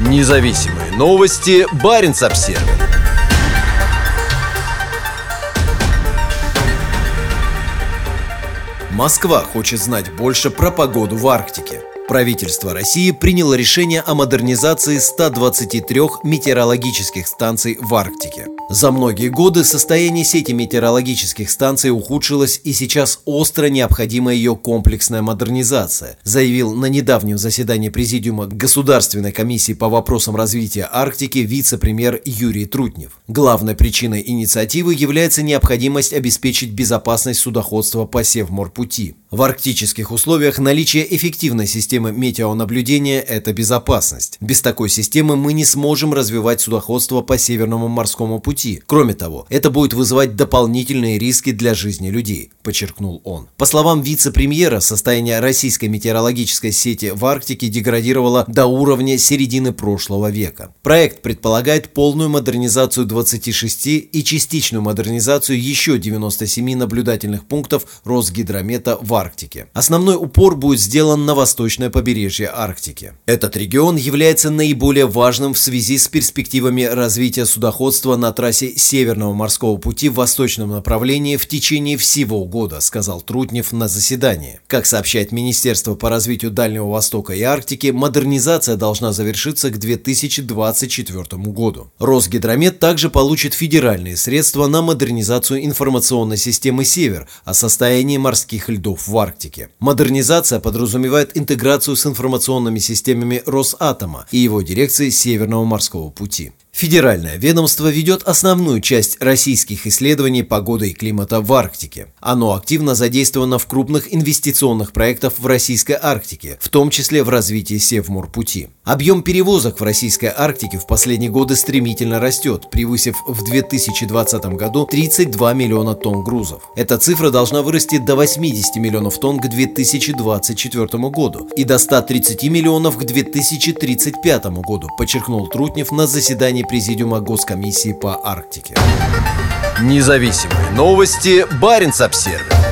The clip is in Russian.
Независимые новости. Барин обсерва Москва хочет знать больше про погоду в Арктике. Правительство России приняло решение о модернизации 123 метеорологических станций в Арктике. За многие годы состояние сети метеорологических станций ухудшилось и сейчас остро необходима ее комплексная модернизация, заявил на недавнем заседании Президиума Государственной комиссии по вопросам развития Арктики вице-премьер Юрий Трутнев. Главной причиной инициативы является необходимость обеспечить безопасность судоходства по Севморпути. В арктических условиях наличие эффективной системы метеонаблюдения – это безопасность. Без такой системы мы не сможем развивать судоходство по Северному морскому пути. Кроме того, это будет вызывать дополнительные риски для жизни людей, подчеркнул он. По словам вице-премьера, состояние российской метеорологической сети в Арктике деградировало до уровня середины прошлого века. Проект предполагает полную модернизацию 26 и частичную модернизацию еще 97 наблюдательных пунктов Росгидромета в Арктике. Основной упор будет сделан на восточное побережье Арктики. Этот регион является наиболее важным в связи с перспективами развития судоходства на трассе Северного морского пути в восточном направлении в течение всего года, сказал Трутнев на заседании. Как сообщает Министерство по развитию Дальнего Востока и Арктики, модернизация должна завершиться к 2024 году. Росгидромет также получит федеральные средства на модернизацию информационной системы «Север» о состоянии морских льдов в Арктике. Модернизация подразумевает интеграцию с информационными системами Росатома и его дирекции Северного морского пути. Федеральное ведомство ведет основную часть российских исследований погоды и климата в Арктике. Оно активно задействовано в крупных инвестиционных проектах в Российской Арктике, в том числе в развитии Севморпути. Объем перевозок в Российской Арктике в последние годы стремительно растет, превысив в 2020 году 32 миллиона тонн грузов. Эта цифра должна вырасти до 80 миллионов тонн к 2024 году и до 130 миллионов к 2035 году, подчеркнул Трутнев на заседании Президиума Госкомиссии по Арктике. Независимые новости. Барин обсервис